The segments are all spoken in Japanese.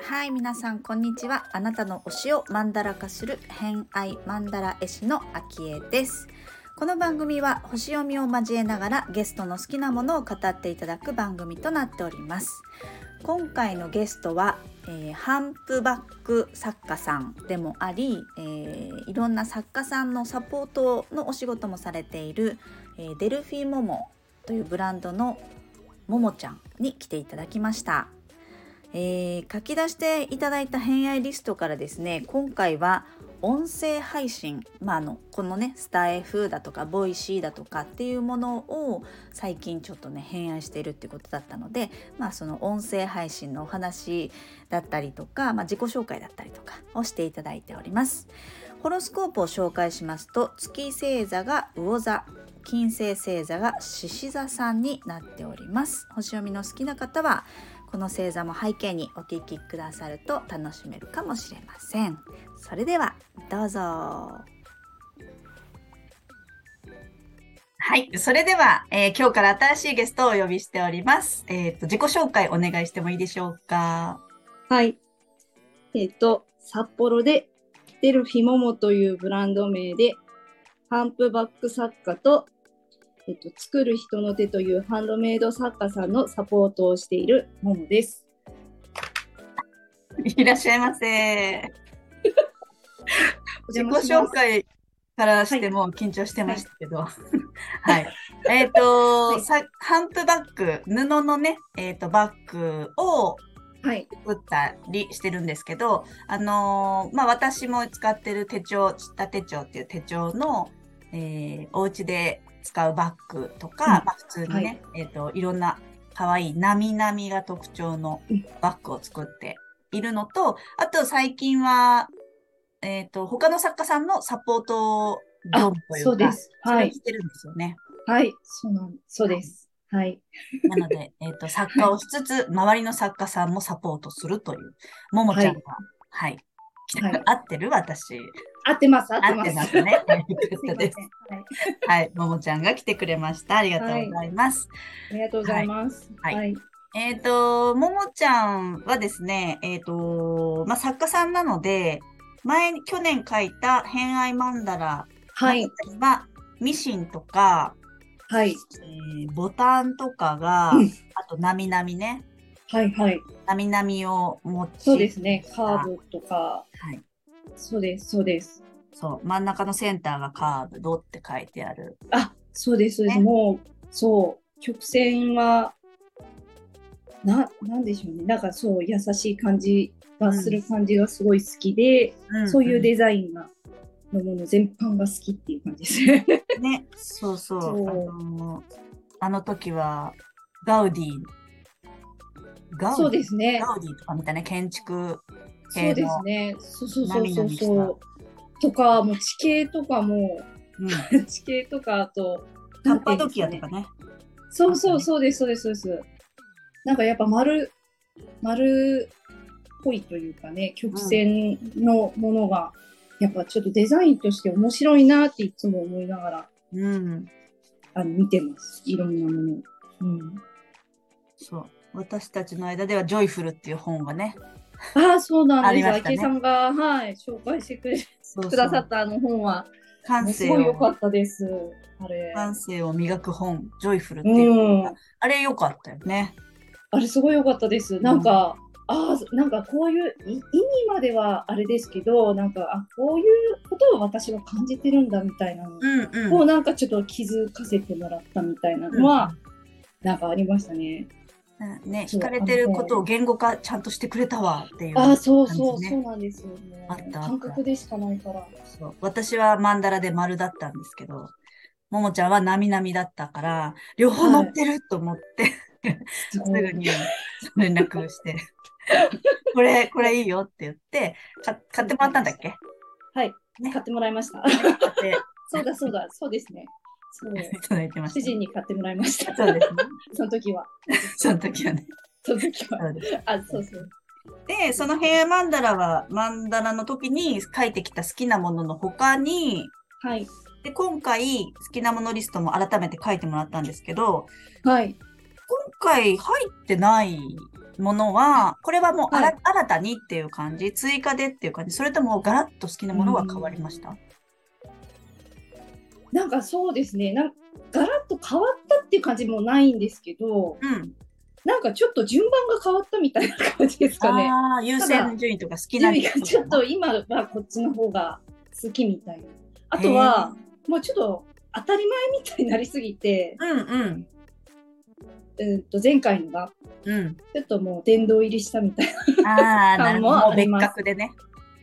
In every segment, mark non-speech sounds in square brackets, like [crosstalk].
はい皆さんこんにちは。あなたの推しをマンダラ化する偏愛マンダラ絵師のあきえです。この番組は星読みを交えながらゲストの好きなものを語っていただく番組となっております。今回のゲストは、えー、ハンプバック作家さんでもあり、えー、いろんな作家さんのサポートのお仕事もされている、えー、デルフィーモモというブランドのももちゃんに来ていただきました。え、書き出していただいた偏愛リストからですね今回は音声配信、まあ、のこのねスタエフだとか Voicy だとかっていうものを最近ちょっとね偏愛しているっていうことだったので、まあ、その音声配信のお話だったりとか、まあ、自己紹介だったりとかをしていただいております。ホロスコープを紹介しますと月星座が魚座金星星座が獅子座さんになっております星読みの好きな方はこの星座も背景にお聞きくださると楽しめるかもしれませんそれではどうぞはい。それでは、えー、今日から新しいゲストをお呼びしております。えっ、ー、と、自己紹介お願いしてもいいでしょうか？はい。えっ、ー、と、札幌でデルフィモモというブランド名で、ハンプバック作家とえっと、作る人の手というハンドメイド作家さんのサポートをしているももです。いらっしゃいませ。[laughs] 自己紹介からしても緊張してましたけど。はい。[laughs] はい、えっ、ー、と、はい、さ、ハンプバッグ、布のね、えっ、ー、と、バッグを、はい。作ったりしてるんですけど、あのー、まあ、私も使ってる手帳、ちった手帳っていう手帳の、えー、お家で使うバッグとか、うん、まあ、普通にね、はい、えっ、ー、と、いろんな可愛いなみなみが特徴のバッグを作っているのと、あと最近は、えっ、ー、と、他の作家さんのサポート業務というか、そうです。はい。してるんですよね。はい、そうなんそうです。はい。なので、えっ、ー、と、作家をしつつ、周りの作家さんもサポートするという、ももちゃんが、はい、はい、合ってる私。合ってます、合ってます。ね。[laughs] です。はい、ももちゃんが来てくれました。ありがとうございます。ありがとうございます。はい。えっ、と、ももちゃんはですね、えっ、と、まあ、作家さんなので、前に、去年書いた偏愛マンダラはい。は、ミシンとか、はい。えー、ボタンとかが、うん、あと、なみなみね。はいはい。なみなみを持ちそうですね。カードとか。はい。そうです、そうです。そう、真ん中のセンターがカードって書いてある。あ、そうです、そうです。ね、もう、そう、曲線は、な、なんでしょうね。なんかそう、優しい感じがする感じがすごい好きで、うん、そういうデザインが、のもの全般が好きっていう感じですね。そうそう。そうあのあの時は、ガウディガウディそうですね。ガウディとかみたいな建築そうですね。そうそうそうそうそう。とか、もう地形とかも、うん、[laughs] 地形とかあと、カッパドキアとかね。そうそうそうです、そうです、そうです。なんかやっぱ丸、丸っぽいというかね、曲線のものが、やっぱちょっとデザインとして面白いなっていつも思いながら、うん、あの見てます。いろんなもの。うん、そう。私たちの間では、 Joyful っていう本がね、ああ、そうなんです。あ、ね、さんが、はい、紹介してくれくださったあの本は、感性すごい良かったです。あれ。感性を磨く本、 Joyful っていう、うん、あれ良かったよね。あれすごい良かったです。なんか、うん、ああ、なんかこういう意味まではあれですけど、なんか、あこういうことを私は感じてるんだみたいなのを、うん、なんかちょっと気づかせてもらったみたいなのは、うん、なんかありましたね。ね、惹かれてることを言語化ちゃんとしてくれたわっていう、ね、あそうそうそうなんですよね。あった感覚でしかないから。そう。私はマンダラで丸だったんですけど、ももちゃんはなみなみだったから、両方乗ってると思って、はい、すぐに連絡して、これ、これいいよって言って、か買ってもらったんだっけ？はい、ね、買ってもらいました。[laughs] そうだそうだ、そうですね。いただいてました。主人に買ってもらいました。そうですね。その時は。その時はね。その時は。あ、そうそう。で、そのヘアマンダラは、マンダラの時に書いてきた好きなものの他に、はい。で、今回、好きなものリストも改めて書いてもらったんですけど、はい。今回入ってないものは、これはもうあら、はい新たにっていう感じ追加でっていう感じそれともガラッと好きなものが変わりました？なんかそうですね。なんガラッと変わったっていう感じもないんですけど、うん。なんかちょっと順番が変わったみたいな感じですかね。ああ、優先順位とか好きな順位がちょっと今はこっちの方が好きみたいな。あとは、もうちょっと当たり前みたいになりすぎて、うんうん。うんと前回のがうん。ちょっともう殿堂入りしたみたいな。ああ、なるほど。もう別感もあります格でね。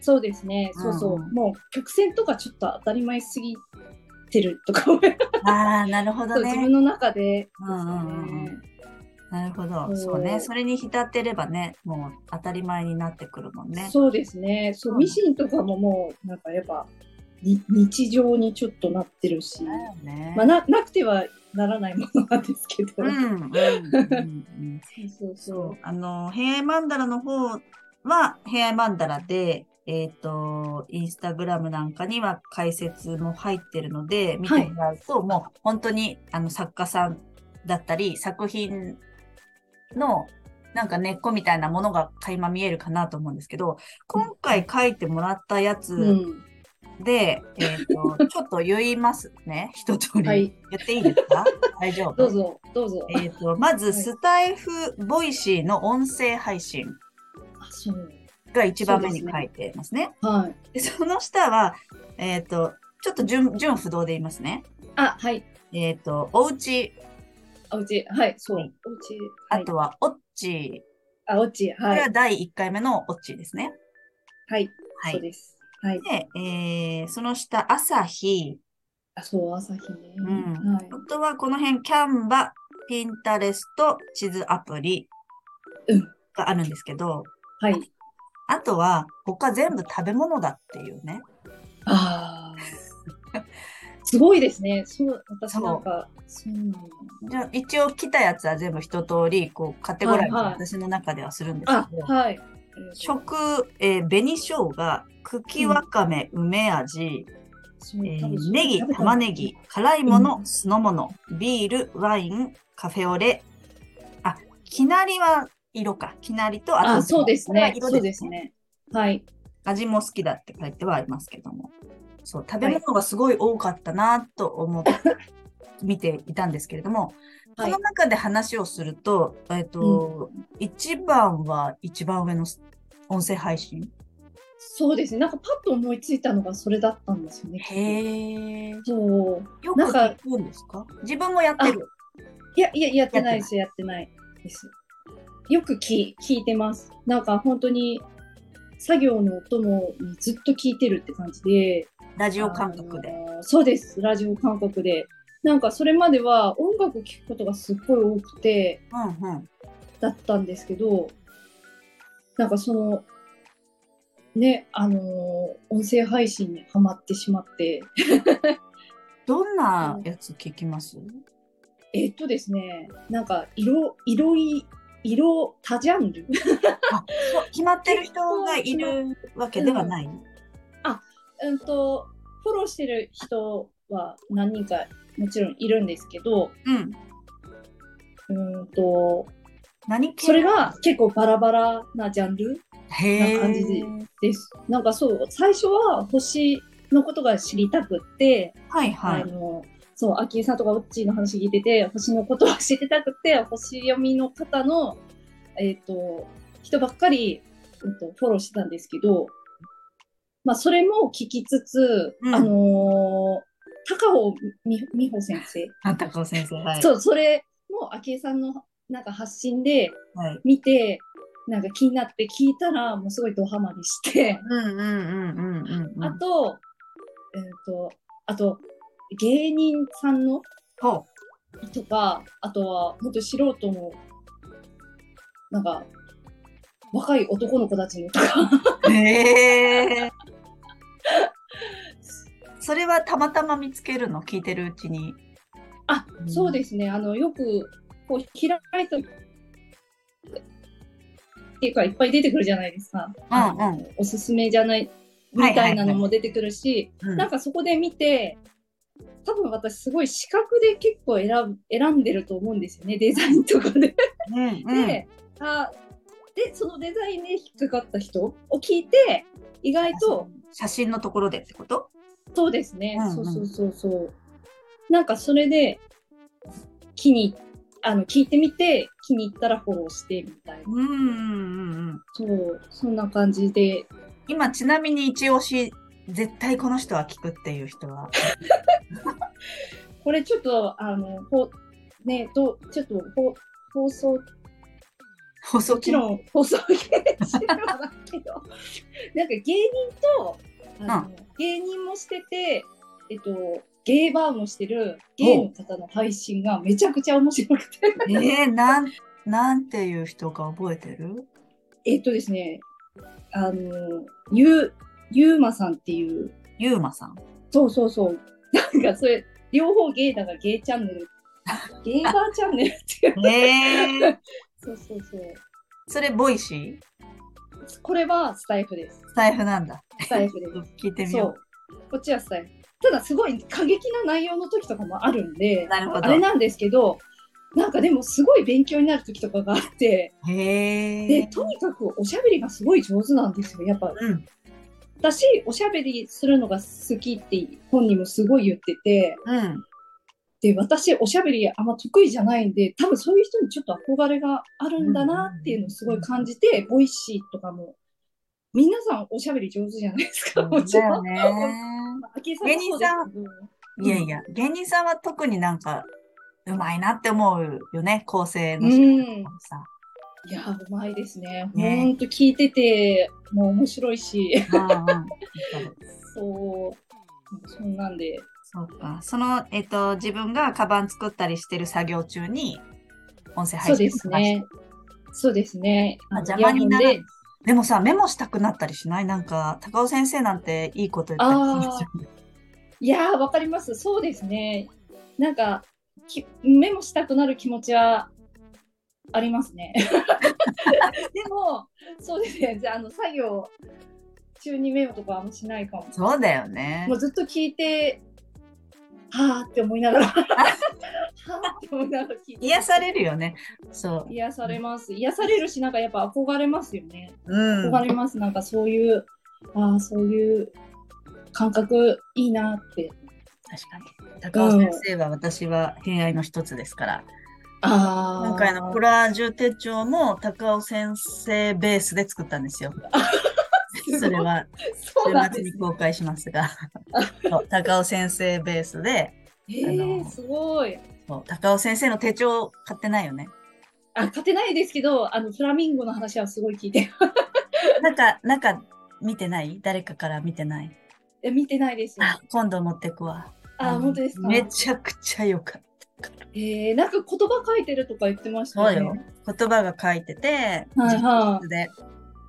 そうですね。そうそう。うんもう曲線とかちょっと当たり前すぎてるとかああ、なるほどそう自分ね。の中で。うんうんうんうんなるほど。そうね。それに浸ってればね、もう当たり前になってくるもんね。そうですね。そう、うんミシンとかももう、なんかやっぱ、に日常にちょっとなってるし、ね。まあ、ななくてはならないものなんですけど。そうそうそ。そうあの、平愛マンダラの方は、平愛マンダラで、えっ、と、インスタグラムなんかには解説も入ってるので、見てもらうと、もう本当にあの作家さんだったり、作品のなんか根っこみたいなものが垣間見えるかなと思うんですけど、今回書いてもらったやうつん。で、えっ、と、[laughs] ちょっと言いますね、一通り。はい。言っていいですか？[laughs] 大丈夫？どうぞ、どうぞ。えっ、と、まず、スタエフ、 Voicy の音声配信あ、そう。が一番目に書いてますね。はい。でその下は、えっ、と、ちょっと順、順不動で言いますね。あ、はい。えっ、と、おうち、あ、うち、はい、そう。はいおうち、はい。あとは、おっち。あ、おうち、こは。れはい第1回目のおっちですね。はい。はい。そうです。はい。で、えー、その下、朝日。あ、そう、朝日ね。うんはい。あとは、この辺、キャンバ、ピンタレスト、地図アプリうん。があるんですけど、はい。あとは、他全部食べ物だっていうね。ああ。[laughs] すごいですね。そう、私なんか、そう。じゃあ一応来たやつは全部一通りこうカテゴライズ私の中ではするんですあけど、、はい。食、えー紅生姜、茎わかめ、梅味、そうえーネギ、玉ねぎ、辛いもの、うん酢の物、ビール、ワイン、カフェオレ。あ、きなりは色か。きなりと、ああ、そうですね。色そうですね。はい。味も好きだって書いてはありますけども。そう、食べ物がすごい多かったなと思って見ていたんですけれども、はいこの中で話をすると、えっ、と、一番は一番上の音声配信？そうですね。なんかパッと思いついたのがそれだったんですよね。へえ。そう。よく聞くんですか？自分もやってる。いや、いや、やってないです。やってないです。よく聞聞いてます。なんか本当に作業のお供にずっと聞いてるって感じで。ラジオ感覚で。そうです。ラジオ感覚で。なんかそれまでは音楽聴くことがすっごい多くて、うんうん。だったんですけど、なんかその、ね、あのー音声配信にハマってしまって、どんなやつ聞きます？えっとですね、なんか色、色い、色多ジャンル？決まってる人がいるわけではない。うんと、フォローしてる人は何人かもちろんいるんですけど、うん。うんと、何系？それが結構バラバラなジャンルへな感じでです。なんかそう、最初は星のことが知りたくって、はいはいあ。の、そう、秋江さんとかオッチーの話聞いてて、星のことを知ってたくて、星読みの方の、えっ、と、人ばっかり、うんと、フォローしてたんですけど、まあ、それも聞きつつ、うんあのー高尾美美穂先生、あたか先生、はい。そう、それも秋江さんのなんか発信ではい。見て、なんか気になって聞いたら、もうすごいドハマりして、うんうんうんうんうんうん。あと、えっ、と、あと、芸人さんの？ほとか、あとは、本当素人の、なんか、若い男の子たちのとか、え。それはたまたま見つけるの？聞いてるうちに。あ、うん。そうですね、あの、よく、こう、開いた、っていうか、いっぱい出てくるじゃないですか。あのうん。おすすめじゃない、みたいなのも出てくるし、うん。なんかそこで見て、多分私すごい視覚で結構選ぶ選んでると思うんですよねデザインとかで。うんうん。であでそのデザインで引っかかった人を聞いて意外と写真のところでってこと？そうですね、うんうん。そうそうそうそう。なんかそれで気にあの聞いてみて気に入ったらフォローしてみたいな。うんうんうんうん。そうそんな感じで。今ちなみに一押し絶対この人は聞くっていう人は。これちょっとあのほねどちょっとほ放送放送もちろん放送 [laughs] なんか芸人とあの、芸人もしててえっとゲーバーもしてるゲイの方の配信がめちゃくちゃ面白くて。えー、なんなんていう人か覚えてる？えっとですねあのゆゆうまさんっていう。ゆうまさん。そうそうそう。なんかそれ両方ゲイだからゲイチャンネル。[laughs] ゲイバーチャンネルっていう。え。ー、[laughs] そうそうそう。それ Voicy？これはスタエフです。スタエフなんだ。スタエフです。[laughs] 聞いてみよそう。こっちはスタエフ。ただすごい過激な内容の時とかもあるんであれなんですけど、なんかでもすごい勉強になる時とかがあって、で、とにかくおしゃべりがすごい上手なんですよ。やっぱうん私、おしゃべりするのが好きって本人もすごい言ってて、うんで、私、おしゃべりあんま得意じゃないんで、多分そういう人にちょっと憧れがあるんだなっていうのをすごい感じて、 Voicy とかも、皆さんおしゃべり上手じゃないですか、もちろん。ね昭恵さんうですけど。いやいや芸人さんは特になんかうまいなって思うよね構成うの仕ん。方もさ、いや、うまいですね。ねほんと聞いてて、もう面白いし、そう、そんなんで。そうか。その、えっ、と、自分がカバン作ったりしてる作業中に、音声配信そうですね。そうですね。あ邪魔にならイヤホンででもさ、メモしたくなったりしない？なんか、高尾先生なんていいこと言ったりするいやー、わかります。そうですね。なんか、きメモしたくなる気持ちはありますね。[laughs] でも、そうですね。じゃあ、あの、作業中にメモとかはあんましないかも。そうだよねも。うずっと聞いて、はーって思いながら、はーって思いながら聞いて。癒されるよね。そう。癒されます。癒されるし、なんかやっぱ憧れますよね。うん。憧れます。なんかそういう、ああ、そういう感覚いいなって。確かに。高尾先生は私は偏愛の一つですから。ああ。今回のコラージュ手帳も高尾先生ベースで作ったんですよ。[laughs] それは週末に。公開しますが、[laughs] 高尾先生ベースで、ええー、すごい。高尾先生の手帳買ってないよね。あ、勝てないですけど、あの、フラミンゴの話はすごい聞いて。[laughs] なんか、なんか見てない？誰かから見てない？え見てないです今度持ってくわ。あ、の本当ですか？めちゃくちゃよかった。えー、なんか言葉書いてるとか言ってましたそうよ。言葉が書いてて、はいはい。で。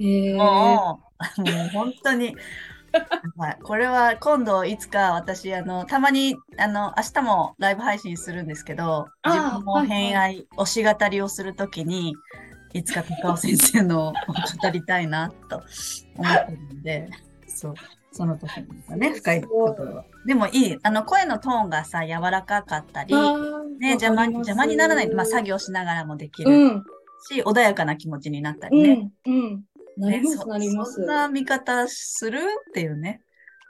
えー、もう、もう本当に、はい。これは今度いつか私、あの、たまに、あの、明日もライブ配信するんですけど、自分も偏愛、推し語りをするときに、いつか高尾先生のを語りたいなと思ってるんで、そう、その時にね、深いところは。でもいい、あの、声のトーンがさ、柔らかかったり、ね、邪魔に邪魔にならない、まあ、作業しながらもできるうん、し、穏やかな気持ちになったうりね。ん、うん。なります、なりますそん。な見方するっていうね。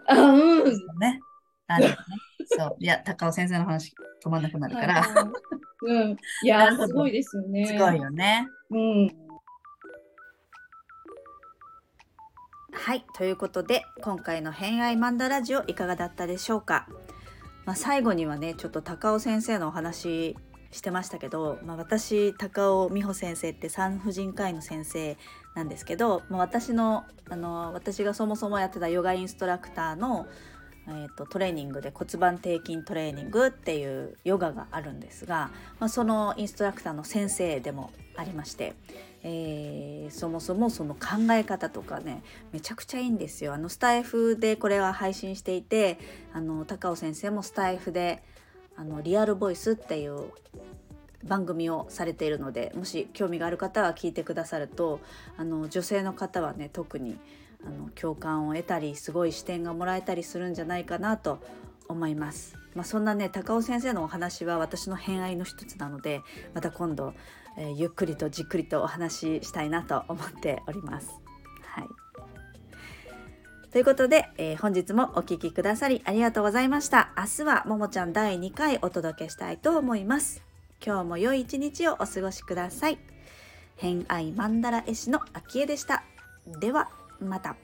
あ、うん。ね。あるよね。そう。いや、高尾先生の話止まんなくなるから。はいはいうん。いやすごいですよね。すごいよね。うん。はい。ということで、今回の偏愛マンダラジオいかがだったでしょうか？まあ、最後にはね、ちょっと高尾先生のお話してましたけど、まあ、私、高尾美穂先生って産婦人科医の先生なんですけど、まあ、私のあの私がそもそもやってたヨガインストラクターの、えー、とトレーニングで骨盤底筋トレーニングっていうヨガがあるんですが、まあ、そのインストラクターの先生でもありまして、えーそもそもその考え方とかねめちゃくちゃいいんですよ。あのスタイフでこれは配信していてあの高尾先生もスタイフであのリアルボイスっていう番組をされているのでもし興味がある方は聞いてくださるとあの女性の方はね特にあの共感を得たりすごい視点がもらえたりするんじゃないかなと思います。まあ、そんなね高尾先生のお話は私の偏愛の一つなのでまた今度、えーゆっくりとじっくりとお話ししたいなと思っております。はいということで、えー本日もお聞きくださりありがとうございました。明日はももちゃん第2回お届けしたいと思います。今日も良い一日をお過ごしください。偏愛マンダラ絵師のあきえでした。ではまた。